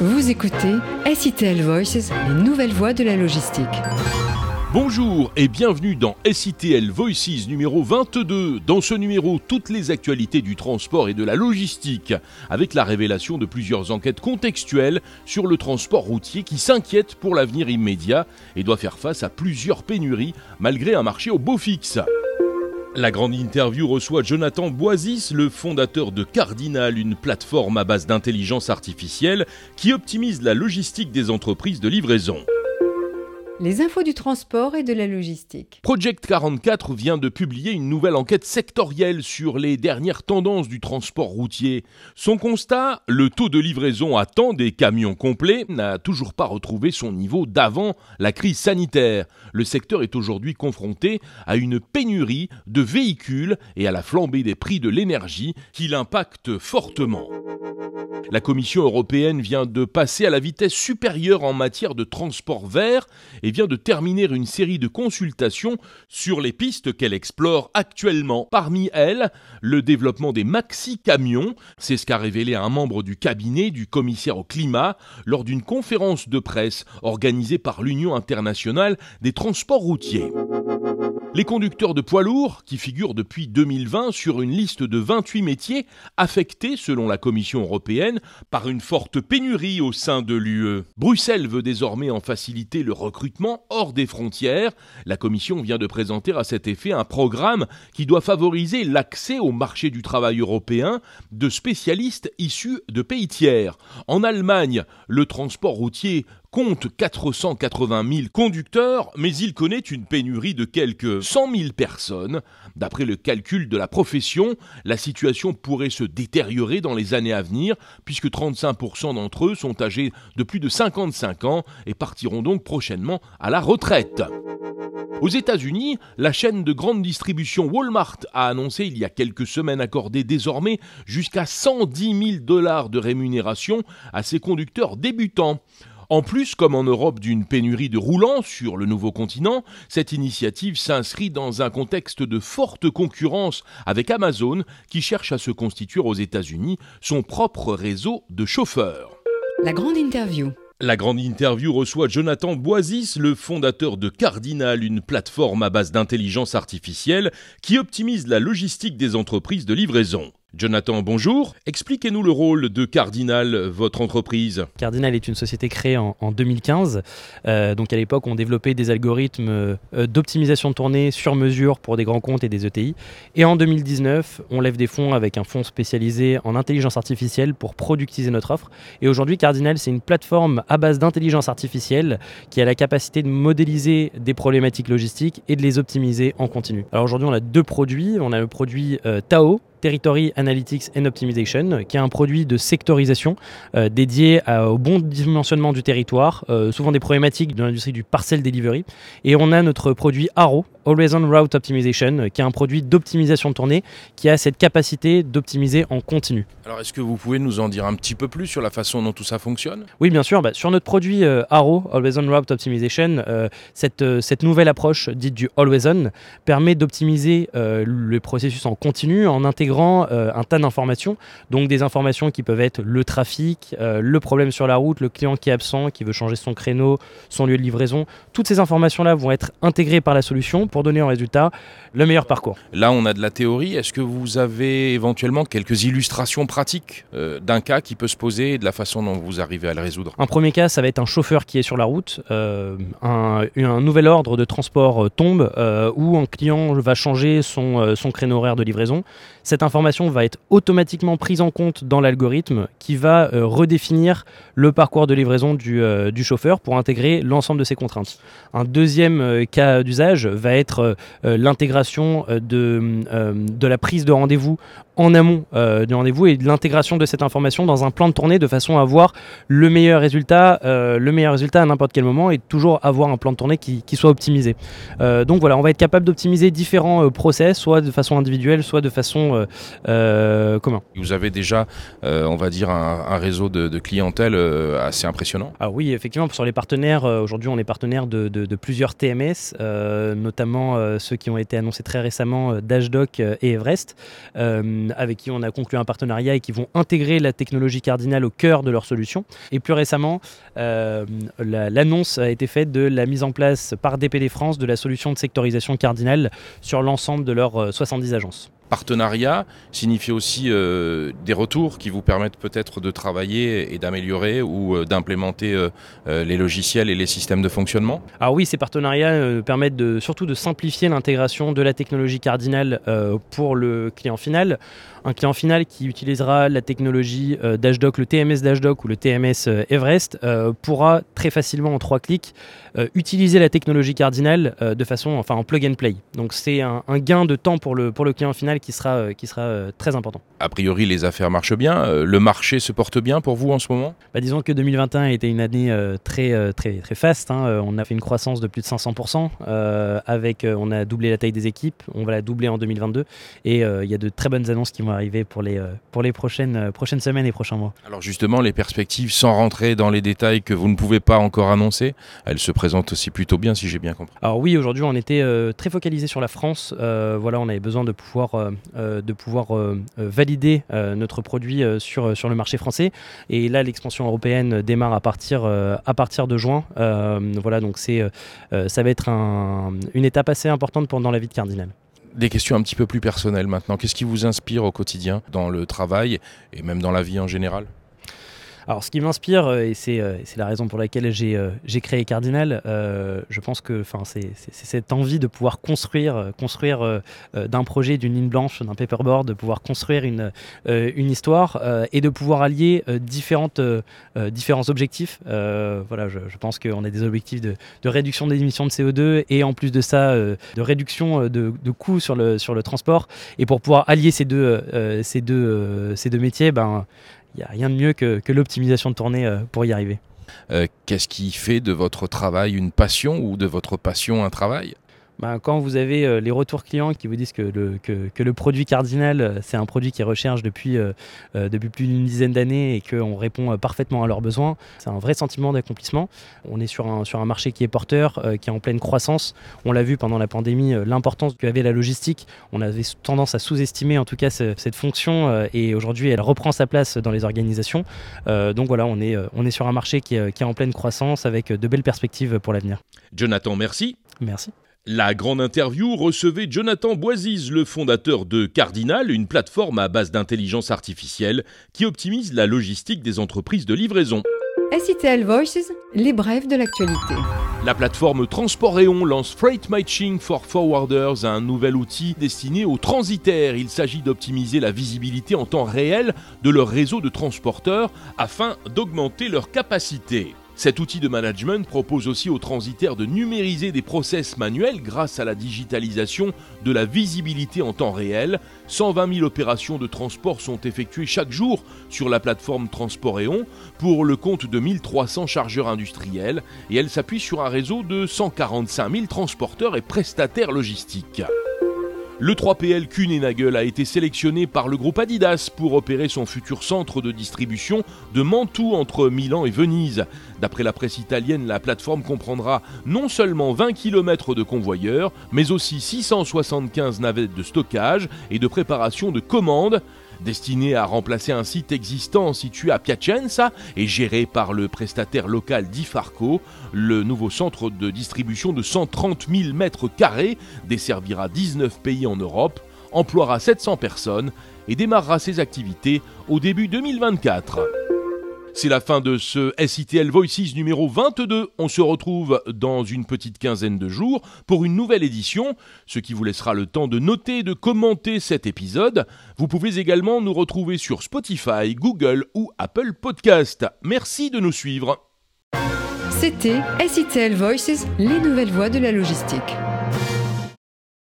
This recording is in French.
Vous écoutez SITL Voices, les nouvelles voies de la logistique. Bonjour et bienvenue dans SITL Voices numéro 22. Dans ce numéro, toutes les actualités du transport et de la logistique, avec la révélation de plusieurs enquêtes contextuelles sur le transport routier qui s'inquiète pour l'avenir immédiat et doit faire face à plusieurs pénuries malgré un marché au beau fixe. La grande interview reçoit Jonathan Boisis, le fondateur de Cardinal, une plateforme à base d'intelligence artificielle qui optimise la logistique des entreprises de livraison. Les infos du transport et de la logistique. Project 44 vient de publier une nouvelle enquête sectorielle sur les dernières tendances du transport routier. Son constat, le taux de livraison à temps des camions complets n'a toujours pas retrouvé son niveau d'avant la crise sanitaire. Le secteur est aujourd'hui confronté à une pénurie de véhicules et à la flambée des prix de l'énergie qui l'impacte fortement. La Commission européenne vient de passer à la vitesse supérieure en matière de transport vert et vient de terminer une série de consultations sur les pistes qu'elle explore actuellement. Parmi elles, le développement des maxi-camions, c'est ce qu'a révélé un membre du cabinet du commissaire au climat lors d'une conférence de presse organisée par l'Union internationale des transports routiers. Les conducteurs de poids lourds, qui figurent depuis 2020 sur une liste de 28 métiers affectés, selon la Commission européenne, par une forte pénurie au sein de l'UE. Bruxelles veut désormais en faciliter le recrutement hors des frontières. La Commission vient de présenter à cet effet un programme qui doit favoriser l'accès au marché du travail européen de spécialistes issus de pays tiers. En Allemagne, le transport routier compte 480 000 conducteurs, mais il connaît une pénurie de quelques 100 000 personnes. D'après le calcul de la profession, la situation pourrait se détériorer dans les années à venir, puisque 35% d'entre eux sont âgés de plus de 55 ans et partiront donc prochainement à la retraite. Aux États-Unis, la chaîne de grande distribution Walmart a annoncé il y a quelques semaines accorder désormais jusqu'à 110 000 dollars de rémunération à ses conducteurs débutants. En plus, comme en Europe d'une pénurie de roulants sur le nouveau continent, cette initiative s'inscrit dans un contexte de forte concurrence avec Amazon qui cherche à se constituer aux États-Unis son propre réseau de chauffeurs. La grande interview. La grande interview reçoit Jonathan Boisis, le fondateur de Cardinal, une plateforme à base d'intelligence artificielle qui optimise la logistique des entreprises de livraison. Jonathan, bonjour. Expliquez-nous le rôle de Cardinal, votre entreprise. Cardinal est une société créée en, 2015. Euh, donc à l'époque, on développait des algorithmes euh, d'optimisation de tournée sur mesure pour des grands comptes et des ETI. Et en 2019, on lève des fonds avec un fonds spécialisé en intelligence artificielle pour productiser notre offre. Et aujourd'hui, Cardinal, c'est une plateforme à base d'intelligence artificielle qui a la capacité de modéliser des problématiques logistiques et de les optimiser en continu. Alors aujourd'hui, on a deux produits. On a le produit euh, Tao Territory Analytics and Optimization, qui est un produit de sectorisation euh, dédié au bon dimensionnement du territoire, euh, souvent des problématiques de l'industrie du parcel delivery. Et on a notre produit Arrow, Always On Route Optimization, qui est un produit d'optimisation de tournée qui a cette capacité d'optimiser en continu. Alors est-ce que vous pouvez nous en dire un petit peu plus sur la façon dont tout ça fonctionne? Oui, bien sûr. Bah, sur notre produit euh, Arrow, Always On Route Optimization, cette, cette nouvelle approche dite du Always On permet d'optimiser le processus en continu en intégrant euh, un tas d'informations, donc des informations qui peuvent être le trafic, euh, le problème sur la route, le client qui est absent, qui veut changer son créneau, son lieu de livraison. Toutes ces informations-là vont être intégrées par la solution pour donner en résultat le meilleur parcours. Là, on a de la théorie. Est-ce que vous avez éventuellement quelques illustrations pratiques euh, d'un cas qui peut se poser et de la façon dont vous arrivez à le résoudre? Un premier cas, ça va être un chauffeur qui est sur la route, un, un, nouvel ordre de transport tombe, où un client va changer son, son créneau horaire de livraison. Cette information va être automatiquement prise en compte dans l'algorithme qui va euh, redéfinir le parcours de livraison euh, du, chauffeur pour intégrer l'ensemble de ses contraintes. Un deuxième euh, cas d'usage va être l'intégration de, de la prise de rendez-vous en amont du rendez-vous et de l'intégration de cette information dans un plan de tournée de façon à avoir le meilleur résultat, le meilleur résultat à n'importe quel moment et toujours avoir un plan de tournée qui, soit optimisé. donc voilà, on va être capable d'optimiser différents process, soit de façon individuelle, soit de façon euh, comment Vous avez déjà, euh, on va dire, un, réseau de, clientèle euh, assez impressionnant Ah oui, effectivement, sur les partenaires, aujourd'hui on est partenaire de, plusieurs TMS, notamment ceux qui ont été annoncés très récemment, Dashdoc et Everest. Avec qui on a conclu un partenariat et qui vont intégrer la technologie cardinale au cœur de leur solution. Et plus récemment, l'annonce a été faite de la mise en place par DPD France de la solution de sectorisation cardinale sur l'ensemble de leurs 70 agences partenariat signifie aussi euh, des retours qui vous permettent peut-être de travailler et d'améliorer ou euh, d'implémenter euh, les logiciels et les systèmes de fonctionnement Alors oui, ces partenariats permettent surtout de simplifier l'intégration de la technologie cardinale pour le client final. Un client final qui utilisera la technologie Dashdoc, le TMS Dashdoc ou le TMS Everest pourra très facilement en trois clics utiliser la technologie cardinale de façon, enfin en plug and play. Donc c'est un, un, gain de temps pour le, pour le client final qui sera, euh, qui sera euh, très important. A priori, les affaires marchent bien. Euh, le marché se porte bien pour vous en ce moment? Bah, Disons que 2021 a été une année très, très, très faste. Hein. On a fait une croissance de plus de 500%. avec, on a doublé la taille des équipes. On va la doubler en 2022. Et il y a de très bonnes annonces qui vont arriver pour les, pour les prochaines, prochaines semaines et prochains mois. Alors justement, les perspectives, sans rentrer dans les détails que vous ne pouvez pas encore annoncer, elles se présentent aussi plutôt bien, si j'ai bien compris. Alors oui, aujourd'hui, on était très focalisé sur la France. voilà, on avait besoin de pouvoir euh, de pouvoir euh, euh, valider notre produit sur, sur le marché français. Et là, l'expansion européenne démarre à partir, à partir de juin. voilà, donc ça va être une étape assez importante pendant la vie de Cardinal des questions un petit peu plus personnelles maintenant. Qu'est-ce qui vous inspire au quotidien dans le travail et même dans la vie en général? Alors, ce qui m'inspire, euh, et euh, c'est la raison pour laquelle j'ai euh, créé Cardinal, je pense que c'est cette envie de pouvoir construire, construire d'un projet, d'une ligne blanche, d'un paperboard, de pouvoir construire une, histoire et de pouvoir allier différentes, différents objectifs. voilà, je, pense qu'on a des objectifs de, réduction des émissions de CO2 et en plus de ça, de réduction de, de, coûts sur le, sur le transport. Et pour pouvoir allier ces deux, ces deux, ces deux métiers, ben, n'y a rien de mieux que, l'optimisation de tournée euh, pour y arriver. Euh, qu'est-ce qui fait de votre travail une passion ou de votre passion un travail? Bah, quand vous avez euh, les retours clients qui vous disent que le, que, le produit cardinal, euh, c'est un produit qu'ils recherchent depuis, euh, depuis plus d'une dizaine d'années et qu'on répond parfaitement à leurs besoins, c'est un vrai sentiment d'accomplissement. On est sur un, sur un marché qui est porteur, qui est en pleine croissance. On l'a vu pendant la pandémie, l'importance qu'avait la logistique. On avait tendance à sous-estimer en tout cas cette fonction et aujourd'hui elle reprend sa place dans les organisations. donc voilà, on est, on est sur un marché qui est, qui est en pleine croissance avec de belles perspectives pour l'avenir. Jonathan, merci. Merci. La grande interview recevait Jonathan Boisise, le fondateur de Cardinal, une plateforme à base d'intelligence artificielle qui optimise la logistique des entreprises de livraison. SITL Voices, les brèves de l'actualité. La plateforme Transportéon lance Freight Matching for Forwarders, un nouvel outil destiné aux transitaires. Il s'agit d'optimiser la visibilité en temps réel de leur réseau de transporteurs afin d'augmenter leur capacité. Cet outil de management propose aussi aux transitaires de numériser des process manuels grâce à la digitalisation de la visibilité en temps réel. 120 000 opérations de transport sont effectuées chaque jour sur la plateforme Transportéon pour le compte de 1300 chargeurs industriels et elle s'appuie sur un réseau de 145 000 transporteurs et prestataires logistiques. Le 3PL Kuehne+Nagel a été sélectionné par le groupe Adidas pour opérer son futur centre de distribution de Mantoue entre Milan et Venise. D'après la presse italienne, la plateforme comprendra non seulement 20 km de convoyeurs, mais aussi 675 navettes de stockage et de préparation de commandes. Destiné à remplacer un site existant situé à Piacenza et géré par le prestataire local Difarco, le nouveau centre de distribution de 130 000 mètres carrés desservira 19 pays en Europe, emploiera 700 personnes et démarrera ses activités au début 2024. C'est la fin de ce SITL Voices numéro 22. On se retrouve dans une petite quinzaine de jours pour une nouvelle édition, ce qui vous laissera le temps de noter et de commenter cet épisode. Vous pouvez également nous retrouver sur Spotify, Google ou Apple Podcast. Merci de nous suivre. C'était SITL Voices, les nouvelles voies de la logistique.